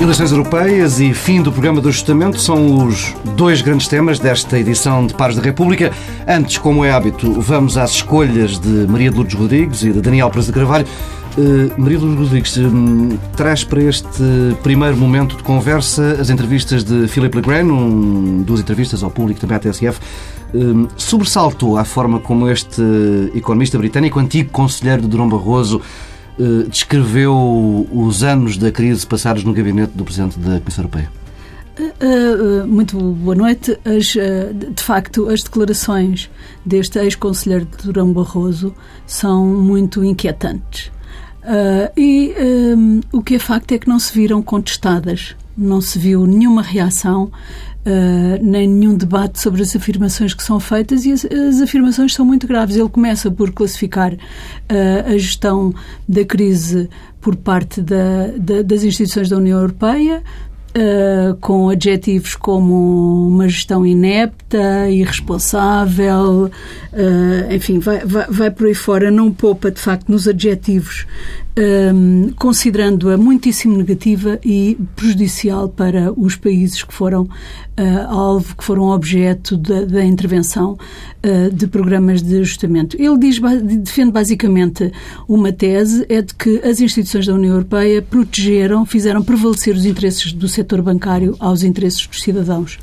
Eleições europeias e fim do programa do ajustamento são os dois grandes temas desta edição de Pares da República. Antes, como é hábito, vamos às escolhas de Maria de Lourdes Rodrigues e de Daniel Presa de Carvalho. Uh, Maria de Lourdes Rodrigues um, traz para este primeiro momento de conversa as entrevistas de Philip Legrand, um, duas entrevistas ao público também à TSF. Um, sobressaltou a forma como este economista britânico, antigo conselheiro de Durão Barroso, eh, descreveu os anos da crise passados no gabinete do Presidente da Comissão Europeia? Uh, muito boa noite. As, de facto, as declarações deste ex-conselheiro de Durão Barroso são muito inquietantes. E um, o que é facto é que não se viram contestadas, não se viu nenhuma reação Uh, nem nenhum debate sobre as afirmações que são feitas e as, as afirmações são muito graves. Ele começa por classificar uh, a gestão da crise por parte da, da, das instituições da União Europeia, Uh, com adjetivos como uma gestão inepta, irresponsável, uh, enfim, vai, vai, vai, por aí fora, não poupa de facto nos adjetivos, um, considerando-a muitíssimo negativa e prejudicial para os países que foram uh, alvo, que foram objeto da, da intervenção uh, de programas de ajustamento. Ele diz, defende basicamente uma tese, é de que as instituições da União Europeia protegeram, fizeram prevalecer os interesses do setor bancário aos interesses dos cidadãos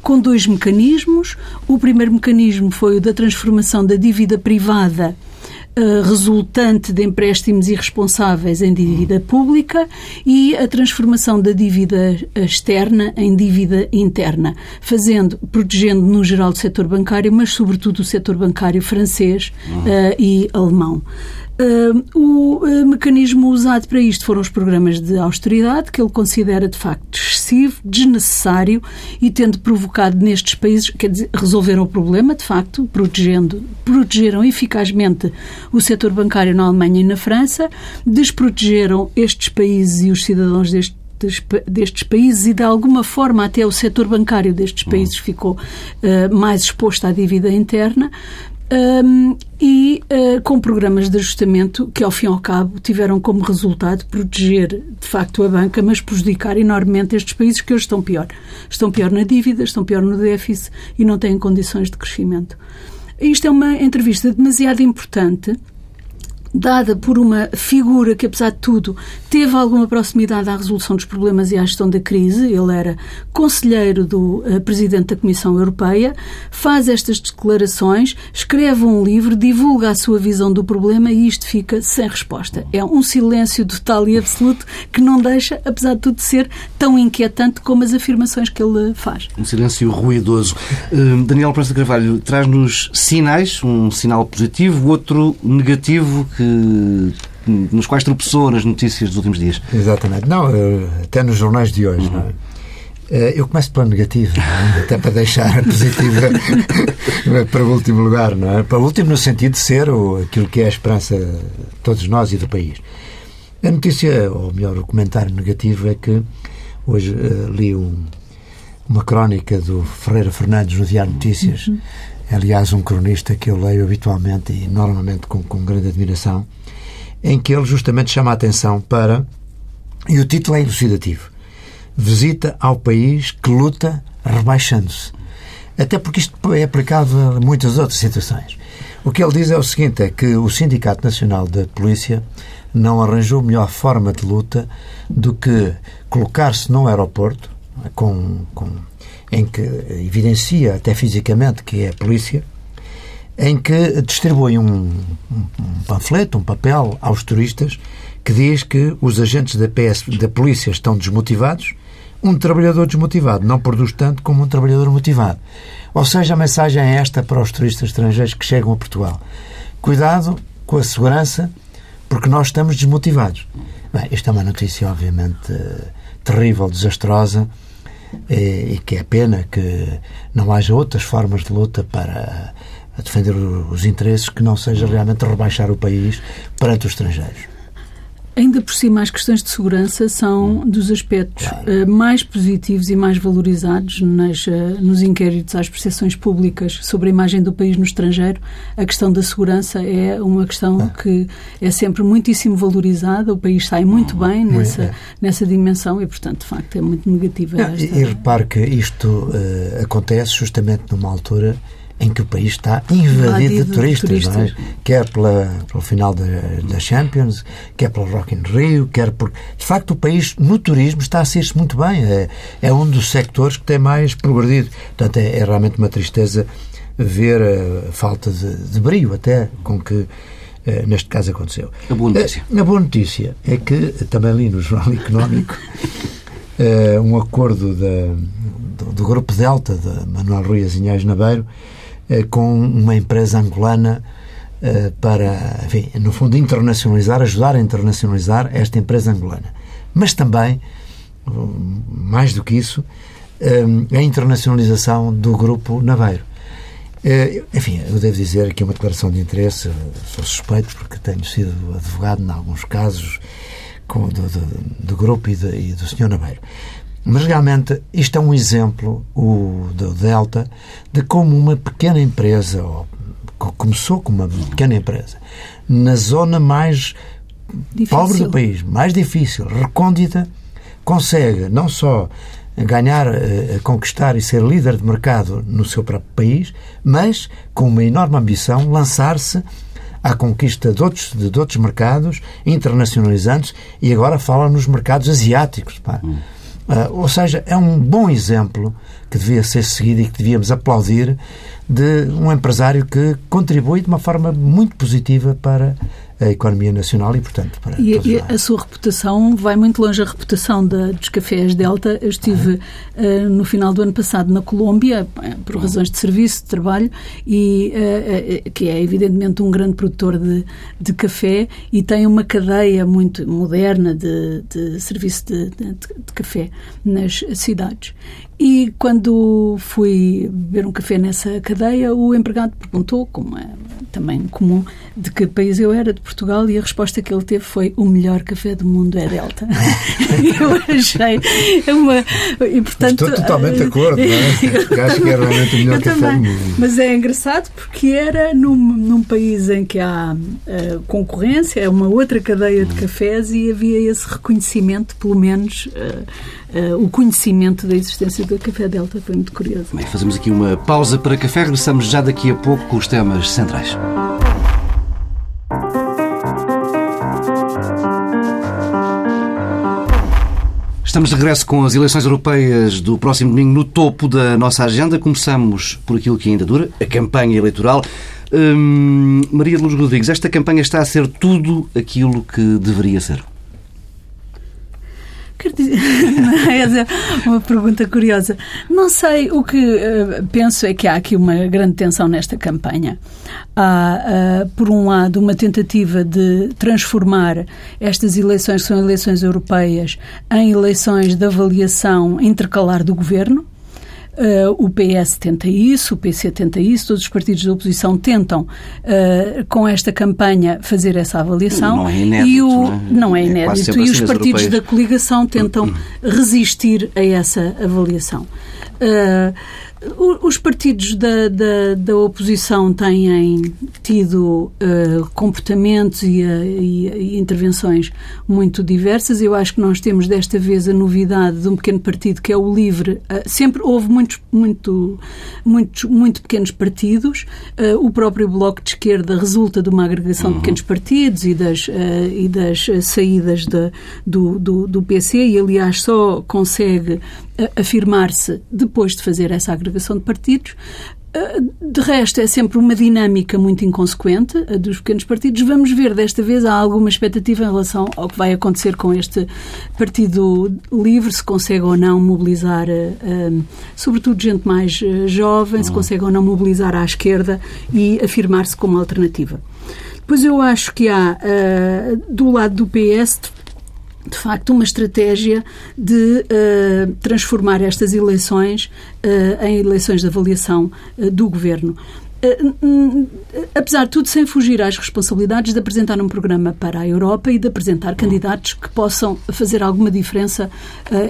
com dois mecanismos. O primeiro mecanismo foi o da transformação da dívida privada resultante de empréstimos irresponsáveis em dívida pública e a transformação da dívida externa em dívida interna, fazendo, protegendo no geral o setor bancário, mas sobretudo o setor bancário francês uh, e alemão. O uh, mecanismo usado para isto foram os programas de austeridade, que ele considera de facto excessivo, desnecessário e tendo provocado nestes países, quer dizer, resolveram o problema, de facto, protegendo, protegeram eficazmente o setor bancário na Alemanha e na França, desprotegeram estes países e os cidadãos destes destes países e, de alguma forma, até o setor bancário destes países ficou uh, mais exposto à dívida interna um, e uh, com programas de ajustamento que, ao fim e ao cabo, tiveram como resultado proteger, de facto, a banca, mas prejudicar enormemente estes países que hoje estão pior. Estão pior na dívida, estão pior no déficit e não têm condições de crescimento. Isto é uma entrevista demasiado importante dada por uma figura que, apesar de tudo, teve alguma proximidade à resolução dos problemas e à gestão da crise. Ele era conselheiro do uh, Presidente da Comissão Europeia, faz estas declarações, escreve um livro, divulga a sua visão do problema e isto fica sem resposta. É um silêncio total e absoluto que não deixa, apesar de tudo, ser tão inquietante como as afirmações que ele faz. Um silêncio ruidoso. Uh, Daniel Prensa Carvalho traz-nos sinais, um sinal positivo, outro negativo que que nos quais tropeçou nas notícias dos últimos dias. Exatamente. Não, até nos jornais de hoje. Uhum. Não é? Eh, eu começo pela negativa, é? até para deixar a positiva para o último lugar, não é? Para o último no sentido de ser o, aquilo que é a esperança de todos nós e do país. A notícia, ou melhor, o comentário negativo é que hoje uh, li um, uma crónica do Ferreira Fernandes no Diário Notícias, uhum aliás, um cronista que eu leio habitualmente e normalmente com, com grande admiração, em que ele justamente chama a atenção para. E o título é elucidativo: Visita ao país que luta rebaixando-se. Até porque isto é aplicado a muitas outras situações. O que ele diz é o seguinte: é que o Sindicato Nacional da Polícia não arranjou melhor forma de luta do que colocar-se num aeroporto com, com em que evidencia até fisicamente que é a polícia, em que distribui um, um, panfleto, um papel aos turistas que diz que os agentes da, PS, da polícia estão desmotivados. Um trabalhador desmotivado não produz tanto como um trabalhador motivado. Ou seja, a mensagem é esta para os turistas estrangeiros que chegam a Portugal. Cuidado com a segurança, porque nós estamos desmotivados. Bem, isto é uma notícia, obviamente, terrível, desastrosa, e, que é pena que não haja outras formas de luta para defender os interesses que não seja realmente rebaixar o país perante os estrangeiros. Ainda por cima, as questões de segurança são dos aspectos uh, mais positivos e mais valorizados nas, uh, nos inquéritos às percepções públicas sobre a imagem do país no estrangeiro. A questão da segurança é uma questão ah. que é sempre muitíssimo valorizada. O país sai muito bem nessa, é. nessa dimensão e, portanto, de facto, é muito negativa. esta... E, e repare que isto uh, acontece justamente numa altura em que o país está invadido de turistas, de turistas. É? quer pela, pelo final da, Champions, quer pelo Rock in Rio, quer por... De facto, o país no turismo está a ser-se muito bem. É, é um dos sectores que tem mais progredido. Portanto, é, é realmente uma tristeza ver a falta de, de brilho até com que eh, neste caso aconteceu. A boa notícia. A, a boa notícia é que, também li no Jornal Económico, eh, um acordo da, do, do, Grupo Delta, de Manuel Rui Azinhais Nabeiro, com uma empresa angolana eh, para, enfim, no fundo, internacionalizar, ajudar a internacionalizar esta empresa angolana. Mas também, mais do que isso, eh, a internacionalização do grupo Naveiro. Enfim, eu devo dizer que é uma declaração de interesse, sou suspeito porque tenho sido advogado em alguns casos do, do, do grupo e, de, e do Sr. Naveiro. Mas realmente isto é um exemplo, o do Delta, de como uma pequena empresa, ou, começou como uma pequena empresa, na zona mais difícil. pobre do país, mais difícil, recôndita, consegue não só ganhar, eh, conquistar e ser líder de mercado no seu próprio país, mas com uma enorme ambição lançar-se à conquista de outros, de outros mercados internacionalizantes e agora fala nos mercados asiáticos. Pá. Hum. Uh, ou seja, é um bom exemplo que devia ser seguido e que devíamos aplaudir de um empresário que contribui de uma forma muito positiva para a economia nacional e, portanto, para e, e a sua reputação vai muito longe a reputação da, dos cafés Delta. Eu estive uh, no final do ano passado na Colômbia, eh, por razões de serviço, de trabalho, e uh, que é evidentemente um grande produtor de, de café e tem uma cadeia muito moderna de, de serviço de, de, de café nas cidades. E quando fui beber um café nessa cadeia, o empregado perguntou, como é também comum, de que país eu era, de Portugal, e a resposta que ele teve foi: o melhor café do mundo é Delta. eu achei uma. E, portanto, Estou totalmente de acordo, não é? acho que é realmente o melhor café também. do mundo. Mas é engraçado porque era num, num país em que há uh, concorrência, é uma outra cadeia de cafés, e havia esse reconhecimento, pelo menos. Uh, uh, o conhecimento da existência do Café Delta. Foi muito curioso. Bem, fazemos aqui uma pausa para café. Regressamos já daqui a pouco com os temas centrais. Estamos de regresso com as eleições europeias do próximo domingo no topo da nossa agenda. Começamos por aquilo que ainda dura, a campanha eleitoral. Hum, Maria Luz Rodrigues, esta campanha está a ser tudo aquilo que deveria ser. Dizer, é uma pergunta curiosa. Não sei, o que uh, penso é que há aqui uma grande tensão nesta campanha. Há, uh, por um lado, uma tentativa de transformar estas eleições, que são eleições europeias, em eleições de avaliação intercalar do governo Uh, o PS tenta isso, o PC tenta isso, todos os partidos da oposição tentam, uh, com esta campanha, fazer essa avaliação. Não é inédito. E o, não é, não é inédito. É e os partidos da coligação tentam resistir a essa avaliação. Uh, os partidos da, da, da, oposição têm tido uh, comportamentos e, uh, e, intervenções muito diversas. Eu acho que nós temos desta vez a novidade de um pequeno partido que é o LIVRE. Uh, sempre houve muitos, muito, muitos, muito pequenos partidos. o próprio Bloco de Esquerda resulta de uma agregação uhum. de pequenos partidos e das, e das saídas de, do, do, do PC e, aliás, só consegue afirmar-se depois de fazer essa agregação de partidos. Ah, de resto, é sempre uma dinâmica muito inconsequente a dos pequenos partidos. Vamos ver, desta vez, há alguma expectativa em relação ao que vai acontecer com este Partido Livre, se consegue ou não mobilizar, uh, sobretudo, gente mais jovem, uhum. se consegue ou não mobilizar à esquerda e afirmar-se como alternativa. Depois eu acho que há, uh, do lado do PS, de facto, uma estratégia de uh, transformar estas eleições uh, em eleições de avaliação uh, do governo. Apesar de tudo, sem fugir às responsabilidades de apresentar um programa para a Europa e de apresentar candidatos que possam fazer alguma diferença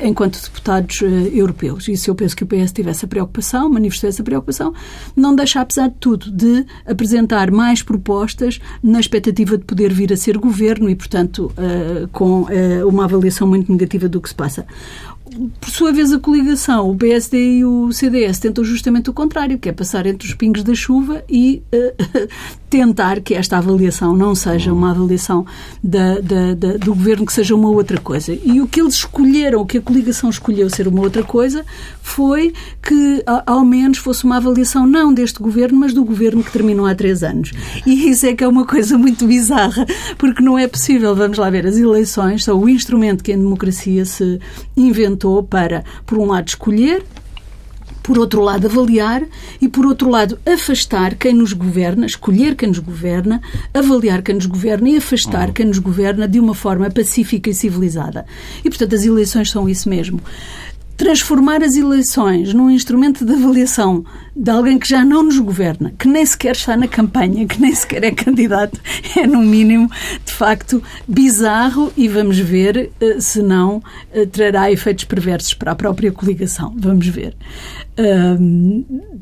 enquanto deputados europeus. Isso eu penso que o PS tivesse a preocupação, manifestou essa preocupação, não deixa, apesar de tudo, de apresentar mais propostas na expectativa de poder vir a ser governo e, portanto, com uma avaliação muito negativa do que se passa. Por sua vez, a coligação, o PSD e o CDS, tentam justamente o contrário, que é passar entre os pingos da chuva e uh, tentar que esta avaliação não seja uma avaliação da, da, da, do governo, que seja uma outra coisa. E o que eles escolheram, o que a coligação escolheu ser uma outra coisa, foi que ao menos fosse uma avaliação não deste governo, mas do governo que terminou há três anos. E isso é que é uma coisa muito bizarra, porque não é possível, vamos lá ver, as eleições são o instrumento que em democracia se inventou para, por um lado, escolher por outro lado, avaliar e, por outro lado, afastar quem nos governa, escolher quem nos governa, avaliar quem nos governa e afastar uhum. quem nos governa de uma forma pacífica e civilizada. E, portanto, as eleições são isso mesmo transformar as eleições num instrumento de avaliação de alguém que já não nos governa, que nem sequer está na campanha, que nem sequer é candidato, é no mínimo, de facto, bizarro e vamos ver eh, se não eh, trará efeitos perversos para a própria coligação. Vamos ver.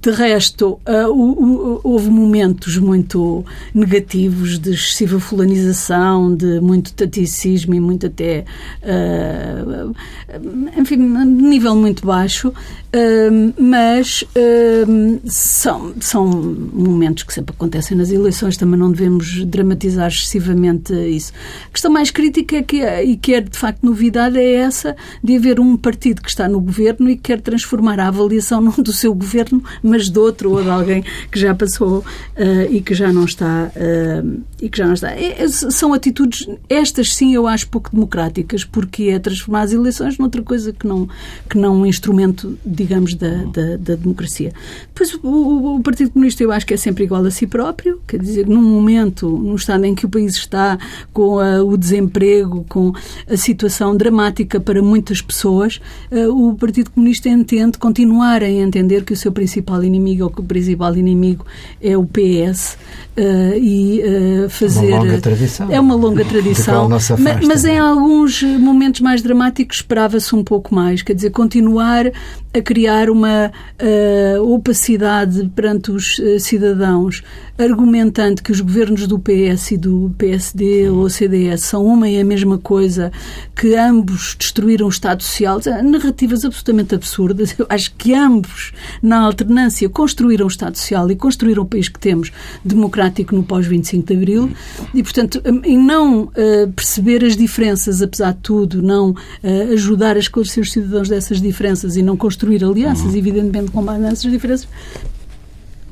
De resto, ah, houve momentos muito negativos de excessiva fulanização, de muito taticismo e muito até, enfim, nível muito baixo, mas são, são momentos que sempre acontecem nas eleições, também não devemos dramatizar excessivamente isso. A questão mais crítica é que, e que é de facto novidade é essa de haver um partido que está no governo e que quer transformar a avaliação não do seu governo, mas de outro ou de alguém que já passou uh, e que já não está uh, e que já não está. É, é, são atitudes estas sim eu acho pouco democráticas porque é transformar as eleições noutra coisa que não que não um instrumento digamos da, da, da democracia. Depois o, o, Partido Comunista eu acho que é sempre igual a si próprio, quer dizer num momento no estado em que o país está com a, o desemprego, com a situação dramática para muitas pessoas, uh, o Partido Comunista entende continuar a entender que o seu principal inimigo ou que o principal inimigo é o PS uh, e fazer. Uma longa tradição. É uma longa tradição. mas, mas em alguns momentos mais dramáticos esperava-se um pouco mais, quer dizer, continuar a criar uma uh, opacidade perante os uh, cidadãos, argumentando que os governos do PS e do PSD ou CDS são uma e a mesma coisa, que ambos destruíram o Estado Social, narrativas absolutamente absurdas. Eu acho que ambos, na alternância, construíram o Estado Social e construíram o país que temos, democrático no pós-25 de Abril, e, portanto, em não uh, perceber as diferenças, apesar de tudo, não ajudar a esclarecer os cidadãos dessas diferenças e não construir construir alianças, uhum. evidentemente com base nessas diferenças.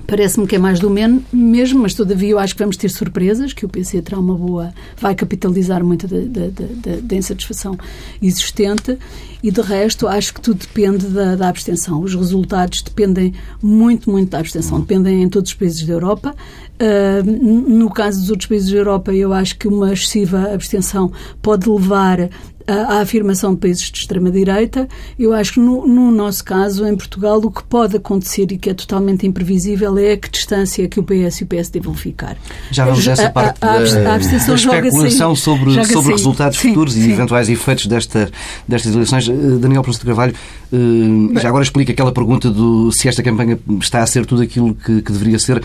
Parece-me que é mais do mesmo, mas todavia eu acho que vamos ter surpresas, que o PC terá uma boa. vai capitalizar muito da, da, da, da insatisfação existente e de resto acho que tudo depende da, da, abstenção. Os resultados dependem muito, muito da abstenção, dependem em todos os países da Europa. Uh, no caso dos outros países da Europa, eu acho que uma excessiva abstenção pode levar a, afirmação de países de extrema-direita. Eu acho que no, no, nosso caso, em Portugal, o que pode acontecer e que é totalmente imprevisível é a que distância que o PS e o PSD vão ficar. Já vamos a essa parte a, a, da, a da especulação sobre, sobre resultados sim, futuros sim. e eventuais efeitos desta, destas eleições. Eh, Daniel Proust de Carvalho, uh, já agora explica aquela pergunta do se esta campanha está a ser tudo aquilo que, que deveria ser.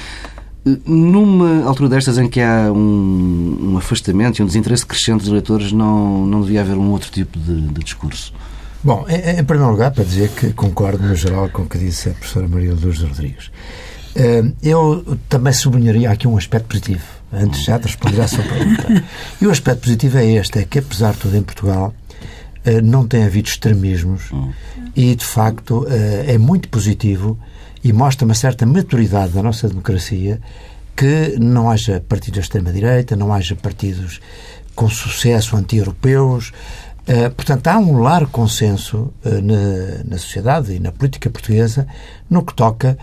Numa altura destas em que há um, um, afastamento e um desinteresse crescente dos eleitores, não, não devia haver um outro tipo de, de discurso? Bom, em, em, primeiro lugar, para dizer que concordo no geral com o que disse a professora Maria Luz Rodrigues. Eh, eu também sublinharia aqui um aspecto positivo, antes já de responder à sua pergunta. E o aspecto positivo é este, é que apesar de tudo em Portugal eh, não tem havido extremismos hum. e, de facto, é muito positivo e mostra uma certa maturidade da nossa democracia que não haja partidos da extrema-direita, não haja partidos com sucesso anti-europeus. Uh, portanto, há um largo consenso uh, na, na, sociedade e na política portuguesa no que toca,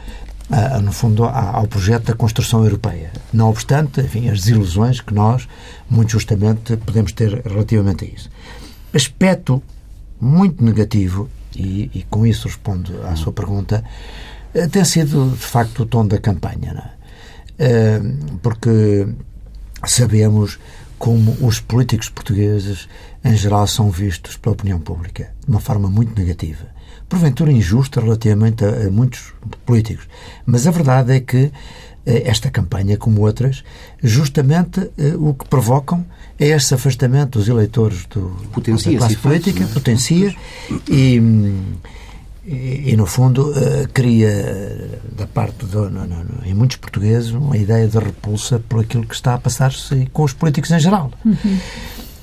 uh, no fundo, ao projeto da construção europeia. Não obstante, enfim, as desilusões que nós, muito justamente, podemos ter relativamente a isso. Aspecto muito negativo, e, e com isso respondo à sua pergunta, tem sido, de facto, o tom da campanha. Não é? porque sabemos como os políticos portugueses, em geral, são vistos pela opinião pública de uma forma muito negativa. Porventura injusta relativamente a, a muitos políticos. Mas a verdade é que eh, esta campanha, como outras, justamente eh, o que provocam é esse afastamento dos eleitores do, da classe política, faz, potencia e, e, e, no fundo, uh, cria da parte, do, no, no, em muitos portugueses, uma ideia de repulsa por aquilo que está a passar-se com os políticos em geral. Uhum.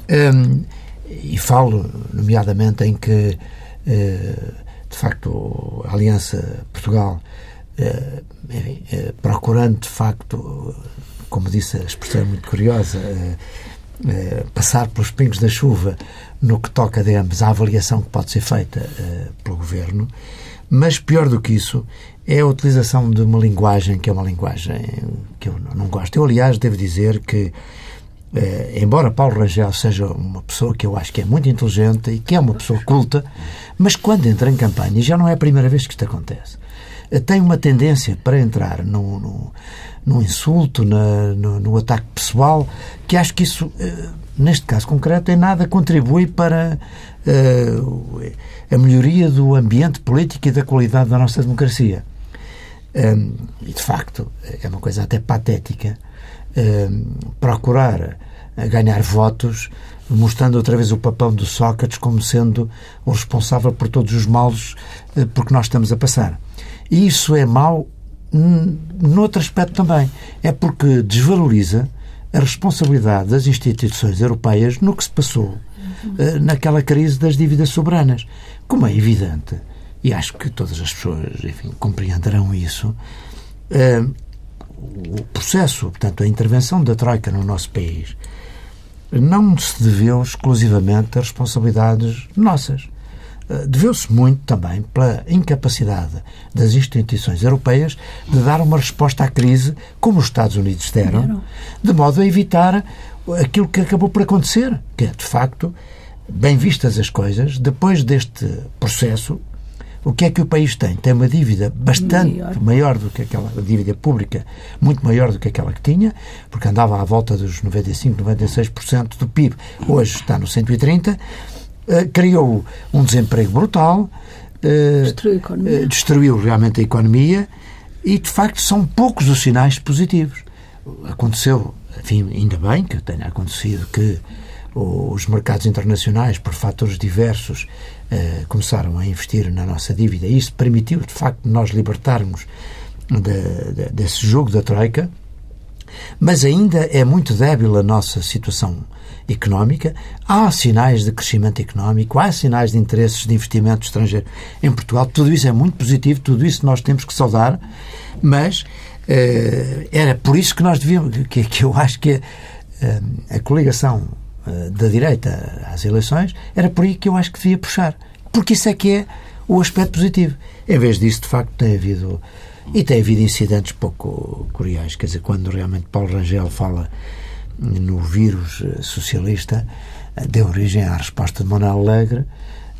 Um, e falo, nomeadamente, em que, uh, de facto, a Aliança Portugal eh, eh, procurando de facto, como disse a expressão muito curiosa, eh, passar pelos pingos da chuva no que toca, digamos, à avaliação que pode ser feita pelo governo, mas pior do que isso é a utilização de uma linguagem que é uma linguagem que eu não gosto. Eu, aliás, devo dizer que embora Paulo Rangel seja uma pessoa que eu acho que é muito inteligente e que é uma pessoa culta, mas quando entra em campanha, já não é a primeira vez que isto acontece tem uma tendência para entrar no, no, no insulto, na, no, no, ataque pessoal, que acho que isso, eh, neste caso concreto, em nada contribui para uh, a melhoria do ambiente político e da qualidade da nossa democracia. Um, e, de facto, é uma coisa até patética um, procurar ganhar votos mostrando outra vez o papel do Sócrates como sendo o responsável por todos os males uh, por que nós estamos a passar. E isso é mau noutro aspecto também. É porque desvaloriza a responsabilidade das instituições europeias no que se passou uh, naquela crise das dívidas soberanas. Como é evidente, e acho que todas as pessoas enfim, compreenderão isso, uh, o processo, portanto, a intervenção da Troika no nosso país não se deveu exclusivamente a responsabilidades nossas. Eh, deveu-se muito também pela incapacidade das instituições europeias de dar uma resposta à crise, como os Estados Unidos deram, de modo a evitar aquilo que acabou por acontecer, que é, de facto, bem vistas as coisas, depois deste processo, o que é que o país tem? Tem uma dívida bastante maior, maior do que aquela dívida pública, muito maior do que aquela que tinha, porque andava à volta dos 95, 96% do PIB. Hoje está no 130 eh, criou um desemprego brutal, uh, destruiu, uh, destruiu realmente a economia e, de facto, são poucos os sinais positivos. Aconteceu, enfim, ainda bem que tenha acontecido que os mercados internacionais, por fatores diversos, começaram a investir na nossa dívida. Isso permitiu, de facto, nós libertarmos de, de, desse jogo da Troika, mas ainda é muito débil a nossa situação económica, há sinais de crescimento económico, há sinais de interesses de investimento estrangeiro em Portugal. Tudo isso é muito positivo, tudo isso nós temos que saudar, mas eh, era por isso que nós devíamos, que, que eu acho que eh, a coligação eh, da direita às eleições era por aí que eu acho que devia puxar. Porque isso é que é o aspecto positivo. Em vez disso, de facto, tem havido. E tem havido incidentes pouco curiosos. Quer dizer, quando realmente Paulo Rangel fala no vírus eh, socialista eh, deu origem à resposta de Manuel Alegre,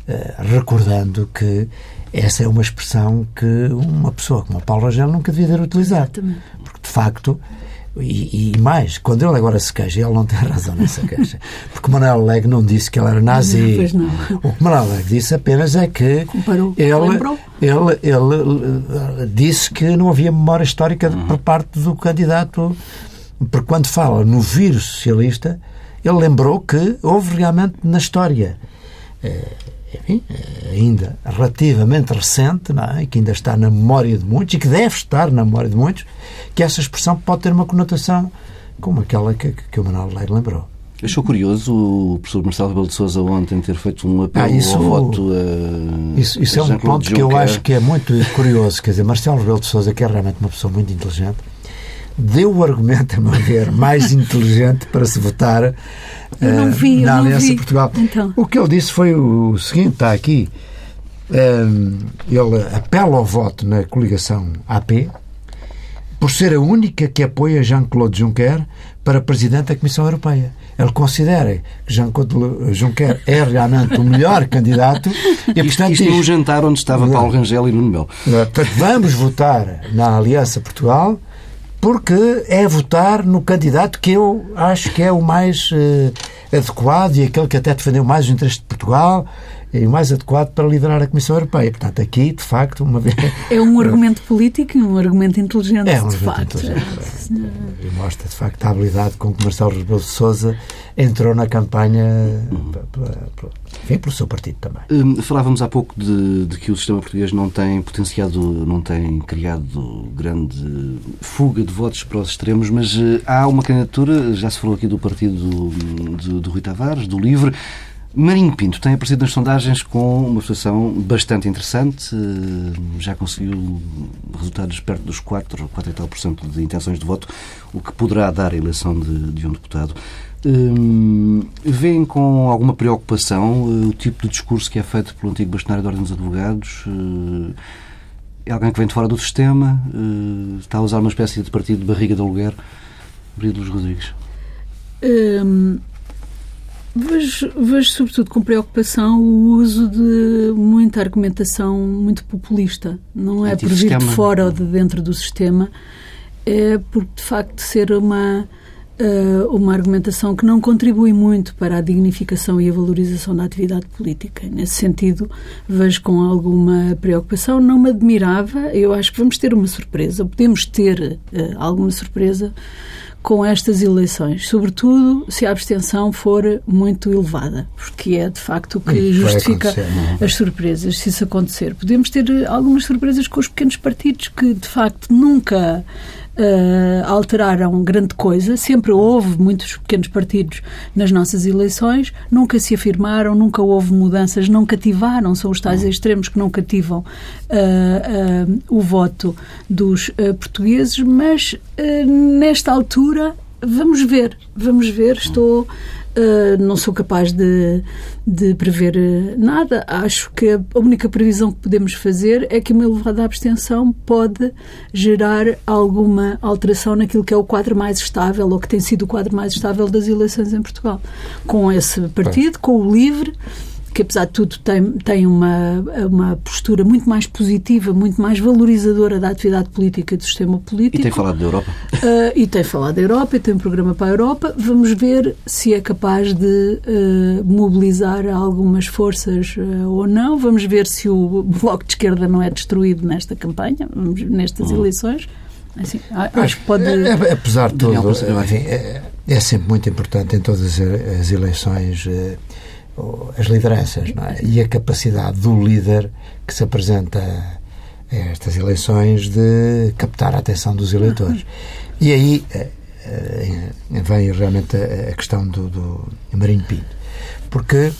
eh, recordando que essa é uma expressão que uma pessoa como Paulo Rangel nunca devia ter utilizado. Porque, de facto, e, e, mais, quando ele agora se queixa, ele não tem razão nessa queixa. Porque Manuel Alegre não disse que ele era nazi. Não, não. O que Manuel Alegre disse apenas é que Comparou. ele, ele, ele, disse que não havia memória histórica uhum. por parte do candidato porque quando fala no vírus socialista, ele lembrou que houve realmente na história, eh, enfim, eh, ainda relativamente recente, é? que ainda está na memória de muitos e que deve estar na memória de muitos, que essa expressão pode ter uma conotação como aquela que, que o Manuel Leite lembrou. Achou curioso o professor Marcelo Rebelo de Sousa ontem ter feito um apelo ah, isso, ao voto a, Isso, isso a é um ponto que eu acho que é muito curioso. Quer dizer, Marcelo Rebelo de Sousa, que é realmente uma pessoa muito inteligente, deu o argumento, a meu ver, mais inteligente para se votar uh, vi, na Aliança Portugal. Então. O que ele disse foi o seguinte: está aqui. Eh, ele apela ao voto na coligação AP por ser a única que apoia Jean-Claude Juncker para presidente da Comissão Europeia. Ele considera que Jean-Claude Juncker é realmente o melhor candidato e, portanto, isto, isto no jantar onde estava Paulo Rangel e Nuno. Portanto, vamos votar na Aliança Portugal porque é votar no candidato que eu acho que é o mais uh, adequado e aquele que até defendeu mais os interesses de Portugal e o mais adequado para liderar a Comissão Europeia. Portanto, aqui, de facto, uma vez... É um argumento político e um argumento inteligente, é um de argumento facto. inteligente. E mostra, de facto, a habilidade com que Marcelo Rebelo de Sousa entrou na campanha enfim, pelo seu partido também. Hum, falávamos há pouco de, de, que o sistema português não tem potenciado, não tem criado grande fuga de votos para os extremos, mas uh, há uma candidatura, já se falou aqui do partido do, do, do Rui Tavares, do Livre, Marinho Pinto tem aparecido nas sondagens com uma situação bastante interessante. Eh, já conseguiu resultados perto dos 4, 4 e tal por cento de intenções de voto, o que poderá dar a eleição de, de um deputado. Hum, Vêem com alguma preocupação uh, o tipo de discurso que é feito pelo antigo bastonário da Ordem dos Advogados? É alguém que vem de fora do sistema? Está a usar uma espécie de partido de barriga de aluguer? Luz Rodrigues. Hum, vejo, vejo, sobretudo, com preocupação o uso de muita argumentação muito populista. Não é por vir de fora ou de dentro do sistema, é por, de facto, ser uma uh, uma argumentação que não contribui muito para a dignificação e a valorização da atividade política. Nesse sentido, vejo com alguma preocupação. Não me admirava, eu acho que vamos ter uma surpresa, podemos ter uh, alguma surpresa com estas eleições, sobretudo se a abstenção for muito elevada, porque é de facto o que justifica é? as surpresas, se isso acontecer. Podemos ter algumas surpresas com os pequenos partidos que de facto nunca uh, alteraram grande coisa. Sempre houve muitos pequenos partidos nas nossas eleições, nunca se afirmaram, nunca houve mudanças, não cativaram, são os tais extremos que não cativam uh, uh, o voto dos portugueses, mas nesta altura vamos ver, vamos ver, estou Uh, não sou capaz de, de prever eh, nada. Acho que a única previsão que podemos fazer é que uma elevada abstenção pode gerar alguma alteração naquilo que é o quadro mais estável, ou que tem sido o quadro mais estável das eleições em Portugal. Com esse partido, com o LIVRE, que apesar de tudo tem, tem uma, uma postura muito mais positiva, muito mais valorizadora da atividade política e do sistema político. E tem falado da Europa. Uh, e tem falado da Europa e tem um programa para a Europa. Vamos ver se é capaz de uh, mobilizar algumas forças uh, ou não. Vamos ver se o Bloco de Esquerda não é destruído nesta campanha, nestas uhum. eleições. Assim, acho que pode. É, é, apesar de tudo, enfim, é, é, sempre muito importante em todas as eleições as lideranças é? e a capacidade do líder que se apresenta a estas eleições de captar a atenção dos eleitores. E aí eh, eh, vem realmente a questão do, do Marinho Pinto. Porque,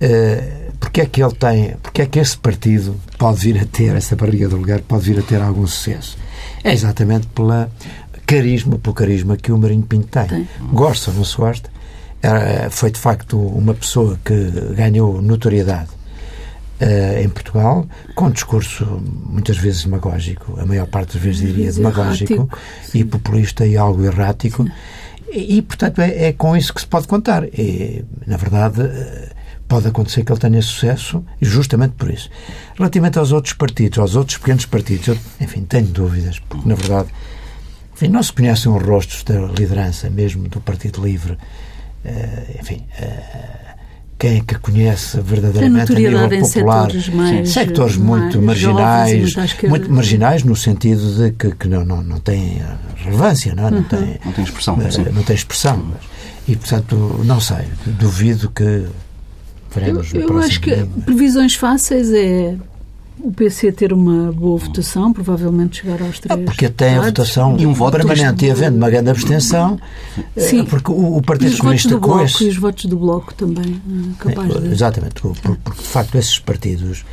eh, porque é que ele tem, porque é que esse partido pode vir a ter, essa barriga do lugar, pode vir a ter algum sucesso? É exatamente pela carisma, pelo carisma que o Marinho Pinto tem. tem. Gosta ou não se gosta, foi de facto uma pessoa que ganhou notoriedade uh, em Portugal, com um discurso muitas vezes demagógico, a maior parte das vezes diria demagógico errático, e populista e algo errático. E, e, portanto, é, é, com isso que se pode contar. E, na verdade, eh, pode acontecer que ele tenha sucesso, justamente por isso. Relativamente aos outros partidos, aos outros pequenos partidos, eu, enfim, tenho dúvidas, porque, na verdade, enfim, não se conhecem os rostos da liderança, mesmo do Partido Livre, enfim, eh, quem é que conhece verdadeiramente a nível popular? setores, mais, sectores muito marginais muito, muito marginais no sentido de que, que não, não, não têm relevância não, é? não, uhum. tem, não tem expressão uh, não tem expressão mas, e portanto não sei duvido que veremos eu, eu acho que previsões fáceis é o PC ter uma boa votação, provavelmente chegar aos três. Ah, porque tem a votação e um voto permanente e havendo uma grande abstenção, Sim. porque o, o Partido Comunista com esse... E os votos do Bloco também, eh, capaz é, de... Exatamente, porque, porque de facto esses partidos,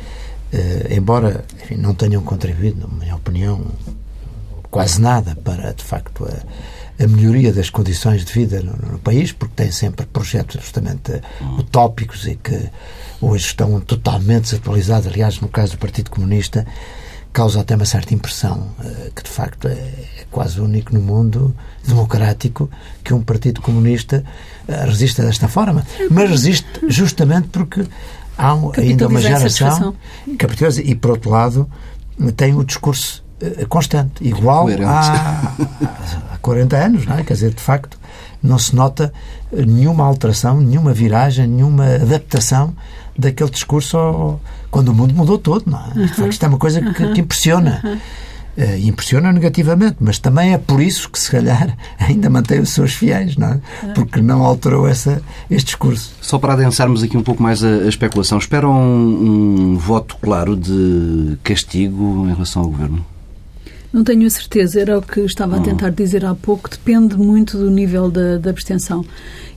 eh, embora enfim, não tenham contribuído, na minha opinião, quase nada para, de facto, a, a melhoria das condições de vida no, no, país, porque têm sempre projetos justamente utópicos e que hoje estão totalmente desatualizados. Aliás, no caso do Partido Comunista, causa até uma certa impressão uh, que, de facto, é, é, quase único no mundo democrático que um Partido Comunista uh, resista desta forma. Mas resiste justamente porque há um, ainda uma geração capitaliza e, por outro lado, tem o discurso uh, constante, igual 40 anos, não é? Quer dizer, de facto, não se nota nenhuma alteração, nenhuma viragem, nenhuma adaptação daquele discurso ao, quando o mundo mudou todo, não é? De facto, isto é uma coisa que, que impressiona. Uh, impressiona negativamente, mas também é por isso que, se calhar, ainda mantém os seus fiéis, não é? Porque não alterou essa, este discurso. Só para adensarmos aqui um pouco mais a, a especulação, esperam um, um voto claro de castigo em relação ao governo? Não tenho a certeza, era o que estava a tentar dizer há pouco, depende muito do nível da, da abstenção.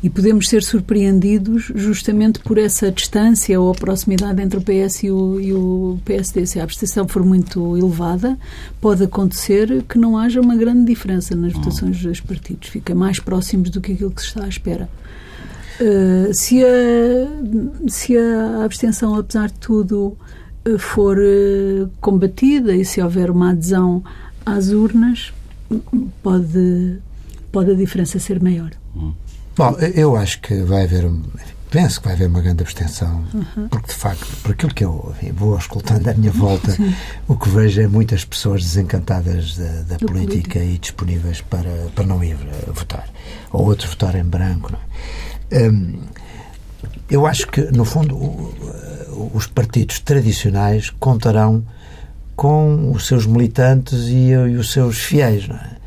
E podemos ser surpreendidos justamente por essa distância ou a proximidade entre o PS e o, e o PSD. Se a abstenção for muito elevada, pode acontecer que não haja uma grande diferença nas votações dos partidos. Fica mais próximos do que aquilo que se está à espera. Uh, se, a, se a abstenção, apesar de tudo, for uh, combatida e se houver uma adesão às urnas, pode, pode a diferença ser maior. Bom, eu acho que vai haver, penso que vai haver uma grande abstenção, uhum. porque de facto, por aquilo que eu enfim, vou escutando à minha volta, Sim. o que vejo é muitas pessoas desencantadas da, da política, e disponíveis para, para não ir votar, ou outros votar em branco. É? Hum, eu acho que, no fundo, os partidos tradicionais contarão com os seus militantes e, e os seus fiéis, não é?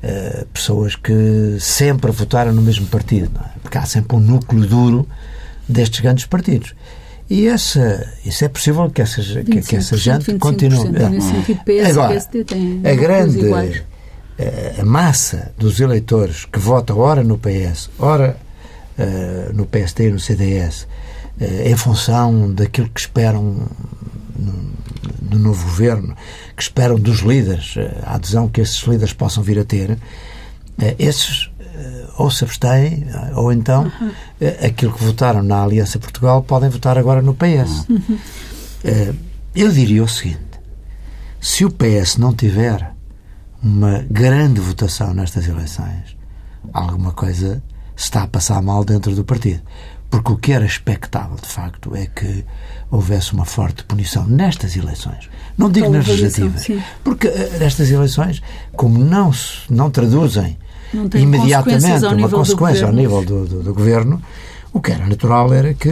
Uh, pessoas que sempre votaram no mesmo partido, não é? Porque há sempre um núcleo duro destes grandes partidos. E essa, isso é possível que, essas, que, que essa gente continue. É. Agora, a grande eh, a massa dos eleitores que vota ora no PS, ora uh, no PSD e no CDS, uh, em função daquilo que esperam no novo governo, que esperam dos líderes, eh, a adesão que esses líderes possam vir a ter, eh, esses eh, ou se abstêm, ou então uhum. aquilo que votaram na Aliança Portugal podem votar agora no PS. Uhum. Eu diria o seguinte: se o PS não tiver uma grande votação nestas eleições, alguma coisa está a passar mal dentro do partido. Porque o que era expectável, de facto, é que houvesse uma forte punição nestas eleições. Não digo nas legislativas. Porque uh, nestas eleições, como não, não traduzem não imediatamente uma consequência ao nível do, do, do, governo, o que era natural era que,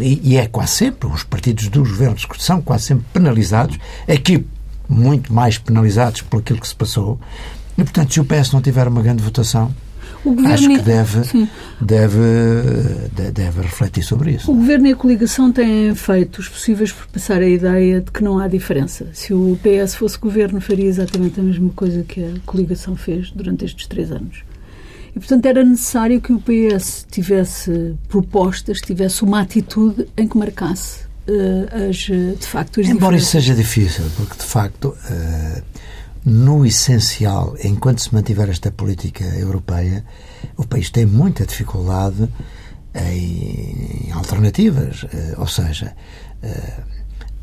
e, e é quase sempre, os partidos dos governos são quase sempre penalizados, aqui muito mais penalizados por aquilo que se passou, e portanto, se o PS não tiver uma grande votação, Acho que deve, deve, deve refletir sobre isso. O Governo e a coligação têm feito os possíveis por passar a ideia de que não há diferença. Se o PS fosse governo, faria exatamente a mesma coisa que a coligação fez durante estes três anos. E, portanto, era necessário que o PS tivesse propostas, tivesse uma atitude em que marcasse uh, as, de facto, as Embora isso seja difícil, porque, de facto, uh, no essencial, enquanto se mantiver esta política europeia, o país tem muita dificuldade em alternativas, eh, ou seja, eh,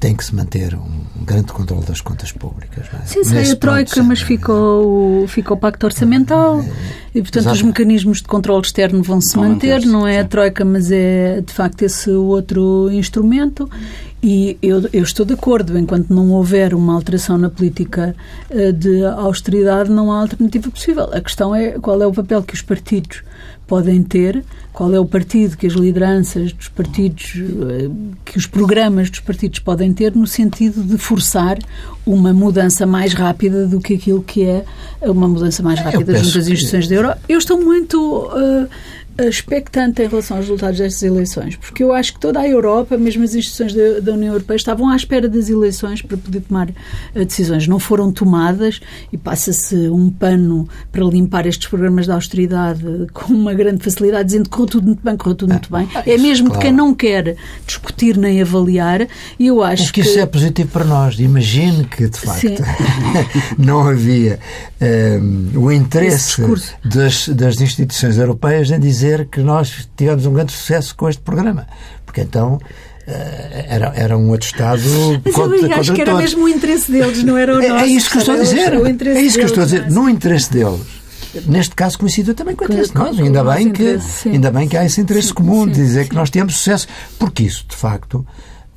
tem que se manter um grande controle das contas públicas. É? Sim, sai a Troika, mas ficou, ficou o Pacto Orçamental é, e, portanto, Exato. os mecanismos de controle externo vão se manter. Não é a Troika, mas é, de facto, esse outro instrumento. E eu, eu, estou de acordo, enquanto não houver uma alteração na política eh, de austeridade, não há alternativa possível. A questão é qual é o papel que os partidos podem ter, qual é o partido que as lideranças dos partidos, eh, que os programas dos partidos podem ter, no sentido de forçar uma mudança mais rápida do que aquilo que é uma mudança mais rápida das instituições que... da Euro. Eu estou muito. Uh, expectante em relação aos resultados destas eleições, porque eu acho que toda a Europa, mesmo as instituições da, da União Europeia, estavam à espera das eleições para poder tomar uh, decisões. Não foram tomadas e passa-se um pano para limpar estes programas de austeridade com uma grande facilidade, dizendo que correu tudo muito bem, correu tudo muito bem. Ah, é mesmo claro. de quem não quer discutir nem avaliar, e eu acho que... isso é positivo para nós. Imagine que, de facto, não havia um, eh, o interesse das, das instituições europeias em dizer dizer que nós tivemos um grande sucesso com este programa. Porque então eh, era, era um atestado Mas contra, eu acho que era todos. mesmo o interesse deles, não era o nosso. É, é isso que eu estou a dizer. É isso que eu estou a dizer. No interesse deles. Neste caso coincide também com o interesse de nós. Ainda bem, que, ainda bem que há esse interesse sim, comum sim, de dizer sim. que nós temos sucesso. Porque isso, de facto,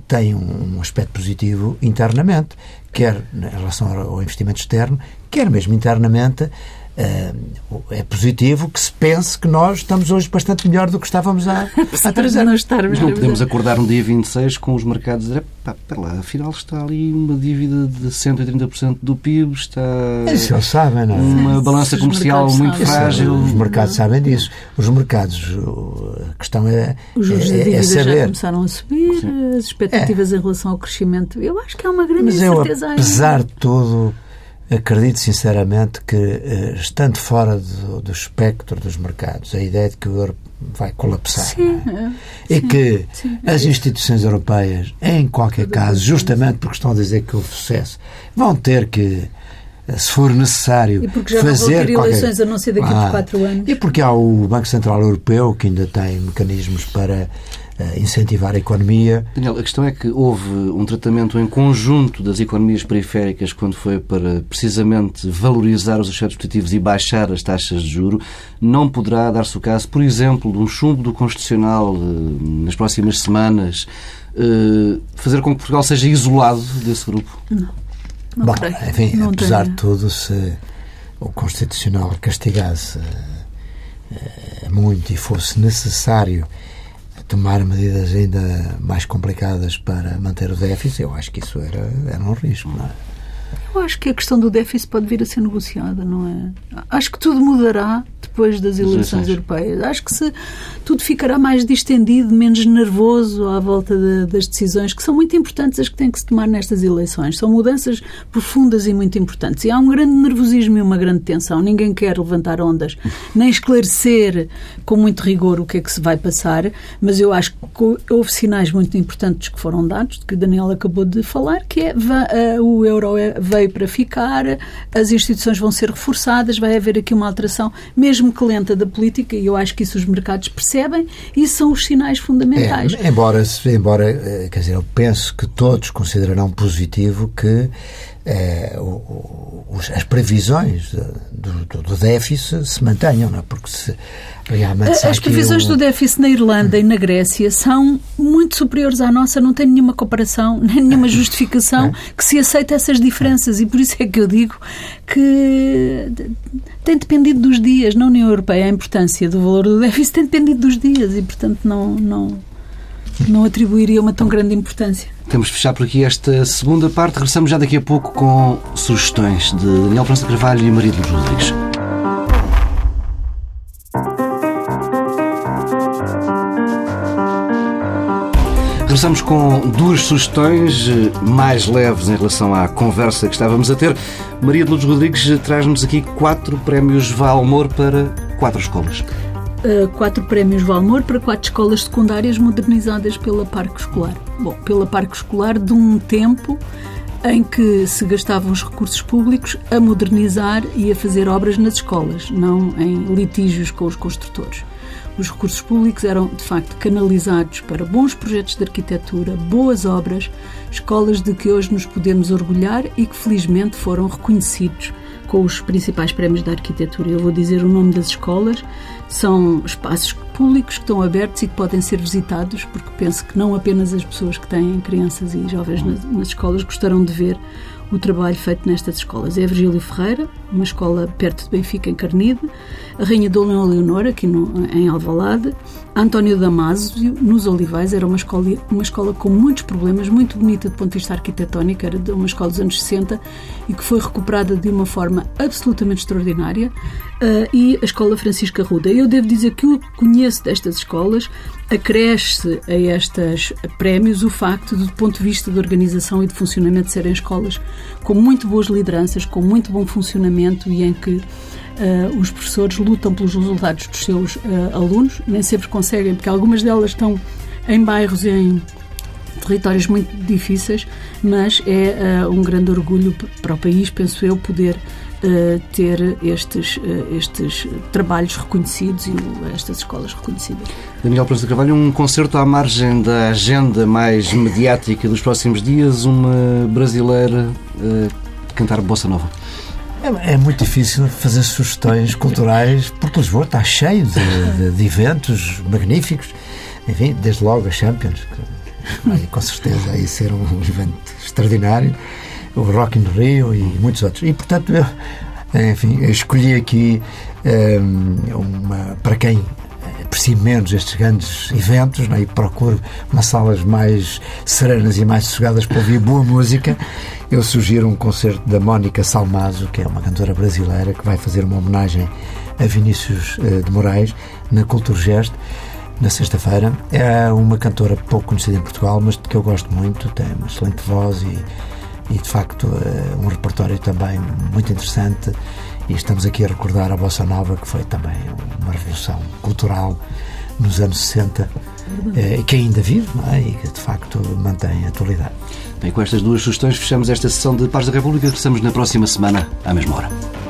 tem um aspecto positivo internamente, quer em relação ao investimento externo, quer mesmo internamente é positivo que se pense que nós estamos hoje bastante melhor do que estávamos há, há três anos. Mas não podemos acordar no dia 26 com os mercados dizer, pá, lá, afinal está ali uma dívida de 130% do PIB, está Isso eles sabem, não é? uma balança comercial muito frágil. Os mercados sabem disso. Os mercados, a questão é, os juros é, é saber. já começaram a subir, Sim. as expectativas é. em relação ao crescimento. Eu acho que há uma grande Mas incerteza eu, apesar de tudo acredito sinceramente que, eh, estando fora do, do, espectro dos mercados, a ideia de que o euro vai colapsar sim, é? e sim, que sim, as instituições europeias, em qualquer caso, justamente porque estão a dizer que houve sucesso, vão ter que eh, se for necessário e porque já fazer não vão ter eleições a não ser daqui ah, por quatro anos. E porque há o Banco Central Europeu que ainda tem mecanismos para incentivar a economia. Daniel, a questão é que houve um tratamento em conjunto das economias periféricas quando foi para precisamente valorizar os aspectos positivos e baixar as taxas de juro. Não poderá dar-se o caso, por exemplo, de um chumbo do Constitucional eh, nas próximas semanas eh, fazer com que Portugal seja isolado desse grupo? Não. não Bom, creio. enfim, não apesar tenho. de tudo, se o Constitucional castigasse muito e fosse necessário tomar medidas ainda mais complicadas para manter o déficit, eu acho que isso era, era um risco, não é? Eu acho que a questão do déficit pode vir a ser negociada, não é? Acho que tudo mudará depois das eleições europeias. Acho que se tudo ficará mais distendido, menos nervoso à volta de, das decisões, que são muito importantes as que têm que se tomar nestas eleições. São mudanças profundas e muito importantes. E há um grande nervosismo e uma grande tensão. Ninguém quer levantar ondas, nem esclarecer com muito rigor o que é que se vai passar, mas eu acho que houve sinais muito importantes que foram dados, que o Daniel acabou de falar, que é o euro é, veio para ficar, as instituições vão ser reforçadas, vai haver aqui uma alteração, mesmo que lenta, da política, e eu acho que isso os mercados percebem, e são os sinais fundamentais. É, embora, embora, eh, quer dizer, eu penso que todos considerarão positivo que é, os, as previsões do, do, do, déficit se mantenham, não é? porque se realmente As previsões do déficit na Irlanda e na Grécia são muito superiores à nossa, não tem nenhuma comparação, nem nenhuma justificação que se aceite essas diferenças e por isso é que eu digo que tem dependido dos dias. Na União Europeia a importância do valor do déficit tem dependido dos dias e, portanto, não, não, não atribuiria uma tão grande importância. Temos de fechar por aqui esta segunda parte. Regressamos já daqui a pouco com sugestões de Daniel França Carvalho e Maria Luz Rodrigues. Regressamos com duas sugestões eh, mais leves em relação à conversa que estávamos a ter. Maria de Lourdes Rodrigues traz-nos aqui quatro prémios Valmor para quatro escolas. Uh, quatro prémios Valmor para quatro escolas secundárias modernizadas pela Parque Escolar. Bom, pela Parque Escolar de um tempo em que se gastavam os recursos públicos a modernizar e a fazer obras nas escolas, não em litígios com os construtores. Os recursos públicos eram, de facto, canalizados para bons projetos de arquitetura, boas obras, escolas de que hoje nos podemos orgulhar e que felizmente foram reconhecidos com os principais prémios da arquitetura. Eu vou dizer o nome das escolas. São espaços públicos que estão abertos e que podem ser visitados, porque penso que não apenas as pessoas que têm crianças e jovens nas, nas escolas gostarão de ver o trabalho feito nestas escolas. É a Virgílio Ferreira, uma escola perto de Benfica, em Carnide, a Rainha Dom Leão Leonor, aqui no, em Alvalade, António Damásio, nos Olivais, era uma escola, uma escola com muitos problemas, muito bonita do ponto de vista arquitetónico, era uma escola dos anos 60 e que foi recuperada de uma forma absolutamente extraordinária, uh, e a Escola Francisca Ruda. Eu devo dizer que eu conheço destas escolas, acresce a estes prémios o facto de, do ponto de vista de organização e de funcionamento, serem escolas com muito boas lideranças, com muito bom funcionamento e em que Uh, os professores lutam pelos resultados dos seus uh, alunos, nem sempre conseguem, porque algumas delas estão em bairros e em territórios muito difíceis, mas é uh, um grande orgulho para o país, penso eu, poder ter estes, estes trabalhos reconhecidos e estas escolas reconhecidas. Daniel Prensa Carvalho, um concerto à margem da agenda mais mediática dos próximos dias, uma brasileira cantar bossa nova. É, é, muito difícil fazer sugestões culturais, porque Lisboa está cheio de, de, de, eventos magníficos. Enfim, desde logo a Champions, que vai com certeza aí ser um evento extraordinário, o Rock in Rio e muitos outros. E portanto, eu, enfim, eu escolhi aqui um, uma, para quem aprecio menos estes grandes eventos né, e procuro umas salas mais serenas e mais sossegadas para ouvir boa música, eu sugiro um concerto da Mónica Salmazo, que é uma cantora brasileira que vai fazer uma homenagem a Vinícius uh, de Moraes na Culturgest na sexta-feira. É uma cantora pouco conhecida em Portugal, mas que eu gosto muito, tem uma excelente voz e, e de facto uh, um repertório também muito interessante e estamos aqui a recordar a Bossa Nova, que foi também uma revolução cultural nos anos 60 eh, que ainda vive é? e que de facto mantém a atualidade. Bem, com estas duas sugestões fechamos esta sessão de Paz da República. Regressamos na próxima semana, à mesma hora.